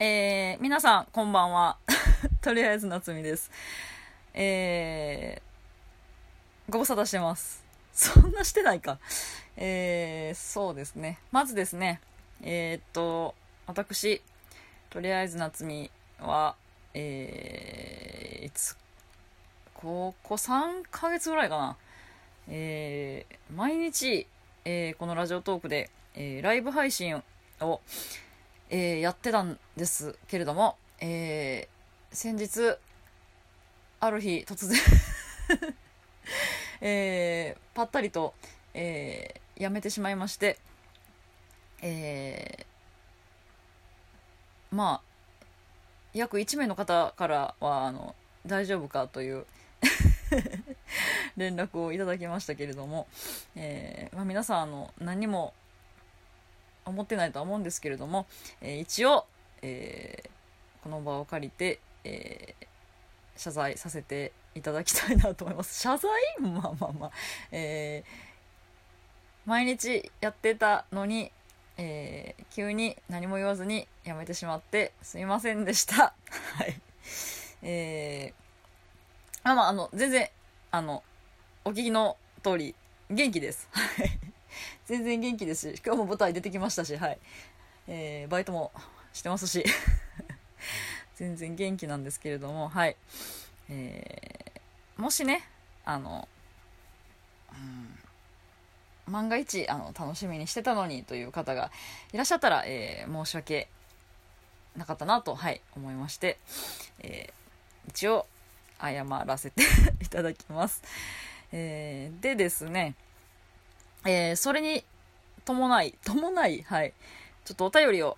えー、皆さん、こんばんは。とりあえず、夏美です。えー、ご無沙汰してます。そんなしてないか。えー、そうですね。まずですね、えー、っと、私、とりあえず夏美は、えー、いつ、ここ3ヶ月ぐらいかな。えー、毎日、えー、このラジオトークで、えー、ライブ配信を、えー、やってたんですけれども、えー、先日、ある日突然 えー、ぱったりと、えー、やめてしまいまして、えー、まあ、約1名の方からは、あの、大丈夫かという 連絡をいただきましたけれども、えーまあ、皆さんあの何も思ってないとは思うんですけれども、えー、一応、えー、この場を借りて、えー、謝罪させていただきたいなと思います。謝罪？まあまあまあ。えー、毎日やってたのに、えー、急に何も言わずにやめてしまってすいませんでした。はい。えー、あまあ、あの、全然、あの、お聞きの通り、元気です。はい。全然元気ですし、今日も舞台出てきましたし、はい。えー、バイトもしてますし、全然元気なんですけれども、はい。えー、もしね、あの、うん、万が一、あの、楽しみにしてたのにという方がいらっしゃったら、えー、申し訳なかったなと、はい、思いまして、えー、一応、謝らせて いただきます。えー、でですね、えー、それに伴い、伴い、はい、ちょっとお便りを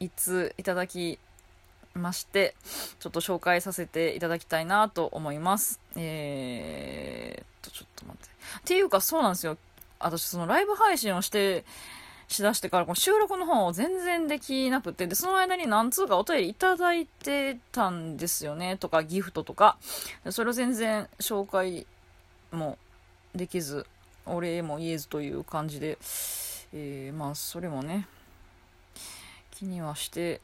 一通いただきまして、ちょっと紹介させていただきたいなと思います。えー、と、ちょっと待って。っていうか、そうなんですよ。私、そのライブ配信をして、しだしてから、この収録の方を全然できなくて、で、その間に何通かお便りいただいてたんですよね、とか、ギフトとか。それを全然紹介もできず、お礼も言えずという感じで、えー、まあそれもね気にはして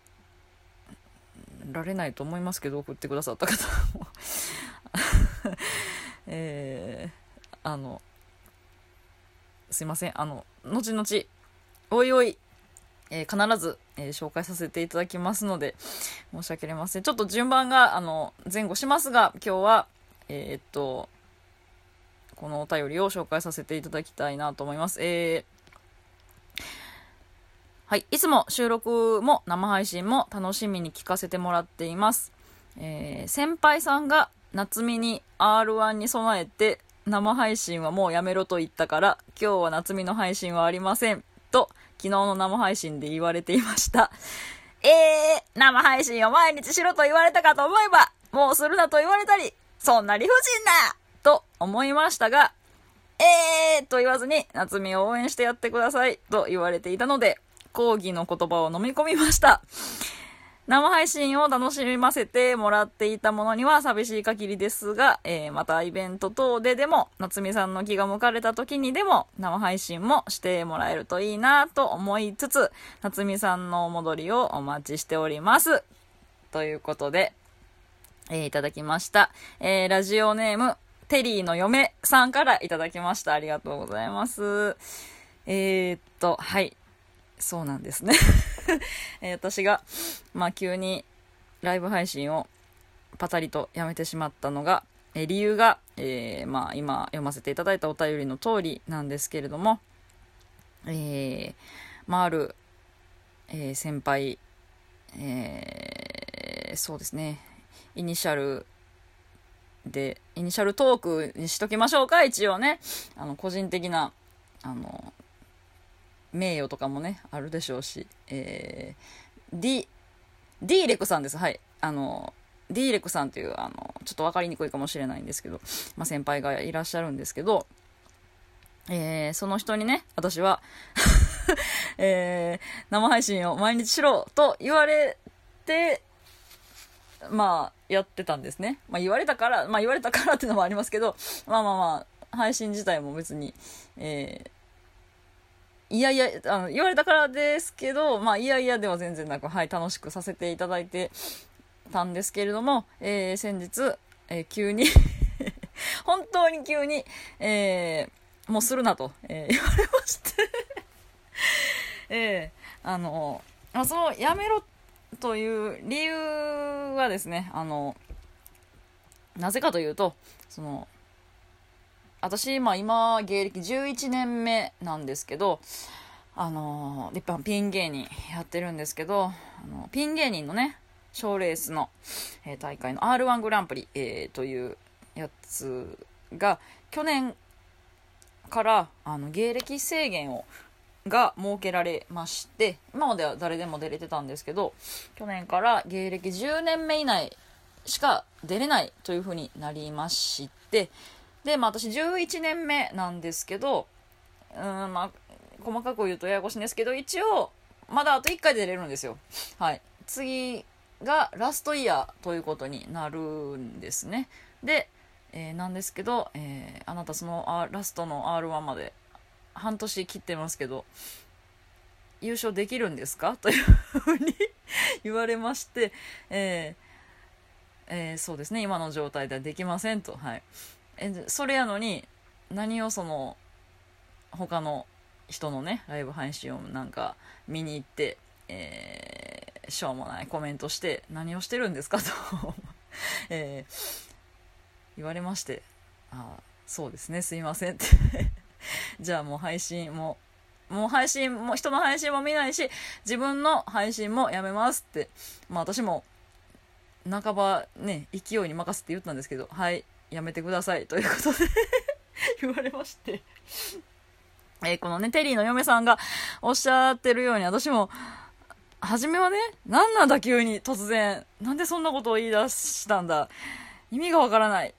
られないと思いますけど送ってくださった方も。えー、あのすいません。あの後々おいおい、えー、必ず、えー、紹介させていただきますので申し訳ありません。ちょっと順番があの前後しますが今日はえー、っとこのお便りを紹介させていただきたいなと思います。えー、はい。いつも収録も生配信も楽しみに聞かせてもらっています。えー、先輩さんが夏美に R1 に備えて生配信はもうやめろと言ったから今日は夏美の配信はありませんと昨日の生配信で言われていました。えー、生配信を毎日しろと言われたかと思えばもうするなと言われたりそんな理不尽なと思いましたが、えーと言わずに、夏美を応援してやってくださいと言われていたので、講義の言葉を飲み込みました。生配信を楽しませてもらっていたものには寂しい限りですが、えー、またイベント等ででも、夏美さんの気が向かれた時にでも、生配信もしてもらえるといいなと思いつつ、夏美さんのお戻りをお待ちしております。ということで、えー、いただきました。えー、ラジオネーム、テリーの嫁さんからいただきました。ありがとうございます。えー、っと、はい。そうなんですね え、私が、まあ、急にライブ配信をパタリとやめてしまったのが、え、理由が、えー、まあ、今読ませていただいたお便りの通りなんですけれども、えー、まあ、ある、えー、先輩、えー、そうですね、イニシャルで、イニシャルトークにしときましょうか、一応ね。あの、個人的な、あの、名誉とかもね、あるでしょうし、えー、D、D レクさんです。はい。あの、D レクさんという、あの、ちょっと分かりにくいかもしれないんですけど、まあ、先輩がいらっしゃるんですけど、えー、その人にね、私は えー、生配信を毎日しろと言われて、まあ、やってたんですね。まあ、言われたから、まあ、言われたからっていうのもありますけど、まあまあまあ、配信自体も別に、えいやいや、あの、言われたからですけど、まあ、いやいやでは全然なく、はい、楽しくさせていただいてたんですけれども、えー、先日、えー、急に 本当に急に、えー、もうするなと、えー、言われまして えー、あの、あその、やめろってという理由はですね、あの、なぜかというと、その、私、まあ今、芸歴11年目なんですけど、あの、立派ピン芸人やってるんですけど、あのピン芸人のね、賞レースの、えー、大会の R1 グランプリ、えー、というやつが、去年からあの芸歴制限をが設けられまして今までは誰でも出れてたんですけど去年から芸歴10年目以内しか出れないというふうになりましてで、まあ私11年目なんですけど、うん、まあ、細かく言うとややこしいんですけど、一応、まだあと1回出れるんですよ。はい。次がラストイヤーということになるんですね。で、えー、なんですけど、えー、あなたそのラストの R1 まで半年切ってますけど、優勝できるんですか？というふうに言われまして、えーえー、そうですね、今の状態ではできませんと。はい。えそれやのに何をその他の人のねライブ配信をなんか見に行って、えー、しょうもないコメントして何をしてるんですか？とえー、言われましてああそうですね。すいませんって。じゃあもう配信ももう配信も人の配信も見ないし自分の配信もやめますってまあ私も半ばね勢いに任せて言ったんですけどはいやめてくださいということで 言われましてえー、このね、テリーの嫁さんがおっしゃってるように、私も、初めはね、何なんだ急に突然、なんでそんなことを言い出したんだ。意味がわからない。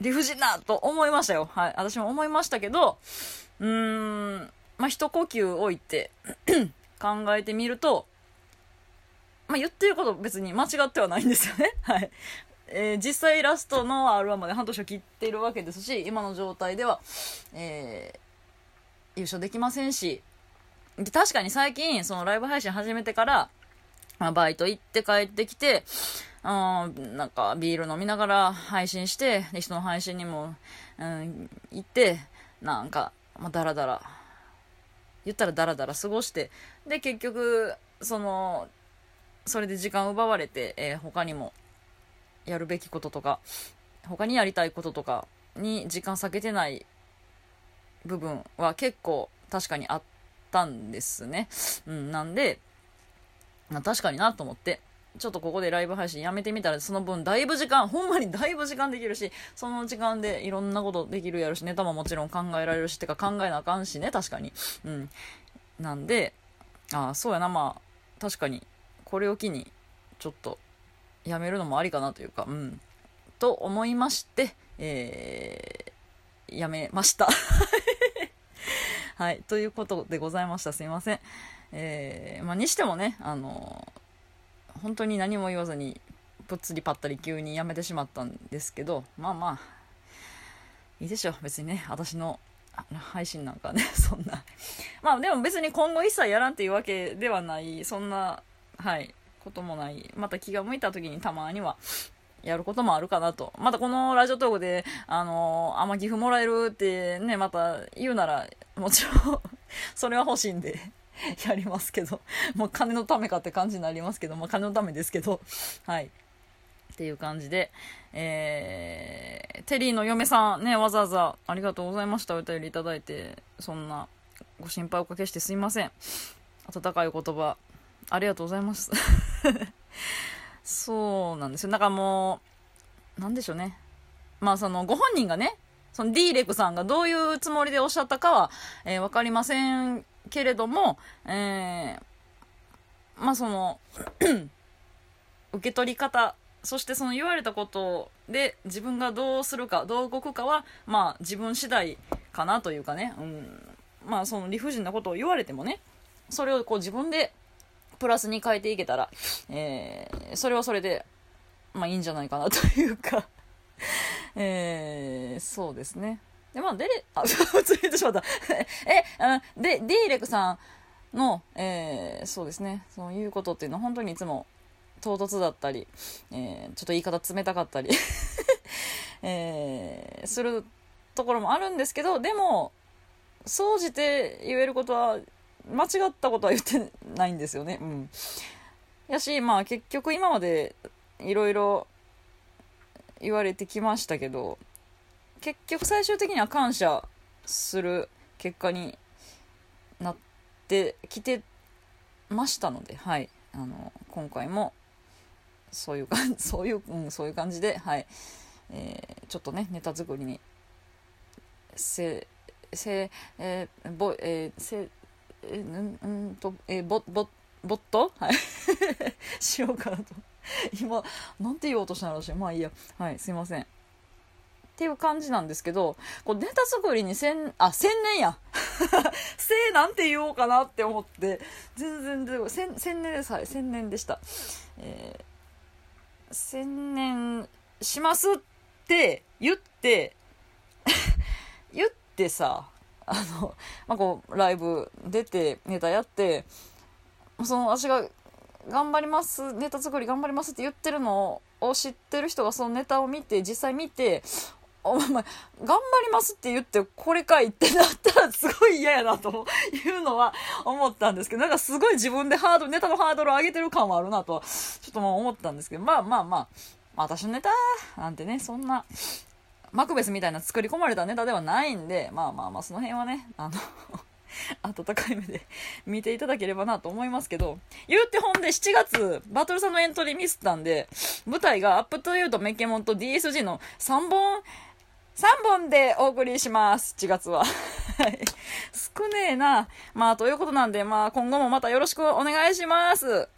理不尽なと思いましたよ。はい。私も思いましたけど、うーん、まあ、一呼吸置いて 考えてみると、まあ、言ってること別に間違ってはないんですよね。はい。えー、実際ラストの R1 まで半年を切っているわけですし、今の状態では、えー、優勝できませんし、で、確かに最近、そのライブ配信始めてから、まあ、バイト行って帰ってきて、うん、なんかビール飲みながら配信して、で、人の配信にも、うん、行って、なんか、まあ、だらだら、言ったらだらだら過ごして、で、結局、その、それで時間奪われて、えー、他にもやるべきこととか、他にやりたいこととかに時間割けてない部分は結構確かにあったんですね。うん、なんで、確かになと思って、ちょっとここでライブ配信やめてみたら、その分だいぶ時間、ほんまにだいぶ時間できるし、その時間でいろんなことできるやるし、ネタももちろん考えられるし、てか考えなあかんしね、確かに。うん。なんで、ああ、そうやな、まあ、確かに、これを機に、ちょっと、やめるのもありかなというか、うん。と思いまして、えー、やめました。はい。ということでございました。すいません。えー、まあ、にしてもね、あの本当に何も言わずに、ぷっつりぱったり急にやめてしまったんですけど、まあまあ、いいでしょう。別にね、私の配信なんかね、そんな。まあでも別に今後一切やらんっていうわけではない、そんな、はい、こともない。また気が向いた時にたまにはやることもあるかなと。またこのラジオトークで、あのー、あんま寄付もらえるってね、また言うなら、もちろん それは欲しいんで やりますけど、もう金のためかって感じになりますけど、まあ金のためですけど、はい。っていう感じで、えー、テリーの嫁さんね、わざわざありがとうございました。お便りいただいて、そんなご心配おかけしてすいません。温かい言葉、ありがとうございます。そうなんですよ。なんかもう、なんでしょうね。まあその、ご本人がね、その D レクさんがどういうつもりでおっしゃったかは、えー、わかりませんけれども、えー、まあその受け取り方、そしてその言われたことで自分がどうするか、どう動くかは、まあ自分次第かなというかね、うん、まあその理不尽なことを言われてもね、それをこう自分でプラスに変えていけたら、えー、それはそれで、まあいいんじゃないかなというか。えー、そうですね。で、まあ、デレ、あ、普通に言ってしまった。え、あで、ディーレクさんの、えー、そうですね、そういうことっていうのは本当にいつも唐突だったり、えー、ちょっと言い方冷たかったり えー、するところもあるんですけど、でも、総じて言えることは、間違ったことは言ってないんですよね。うん。やし、まあ結局今までいろいろ言われてきましたけど、結局最終的には感謝する結果になってきてましたので、はい。あの、今回もそういう感じ、そういう、うん、そういう感じで、はい。えー、ちょっとね、ネタ作りに、せ、せ、えー、ぼ、えー、せ、えー、ん、んと、えー、ぼ、ぼ、ぼっと？はい。しようかなと。今、なんて言おうとしたの私。まあいいや。はい、すいません。っていう感じなんですけど、こうネタ作りに千、あ、千年や。せなんて言おうかなって思って、全然出てこ千、千年です。はい、千年でした。えー、千年しますって言って、言ってさ、あの、まあ、こう、ライブ出て、ネタやって、その、私が、頑張ります、ネタ作り頑張りますって言ってるのを知ってる人がそのネタを見て、実際見て、お前、頑張りますって言って、これかいってなったらすごい嫌やなというのは思ったんですけど、なんかすごい自分でハードル、ネタのハードルを上げてる感はあるなと、ちょっともう思ったんですけど、まあまあまあ、私のネタなんてね、そんな、マクベスみたいな作り込まれたネタではないんで、まあまあまあ、その辺はね、あの 温かい目で見ていただければなと思いますけど、言うてほんで7月、バトルさんのエントリーミスったんで、舞台が Up to You とメケモンと DSG の3本、3本でお送りします、7月は。少ねえな。まあ、ということなんで、まあ、今後もまたよろしくお願いします。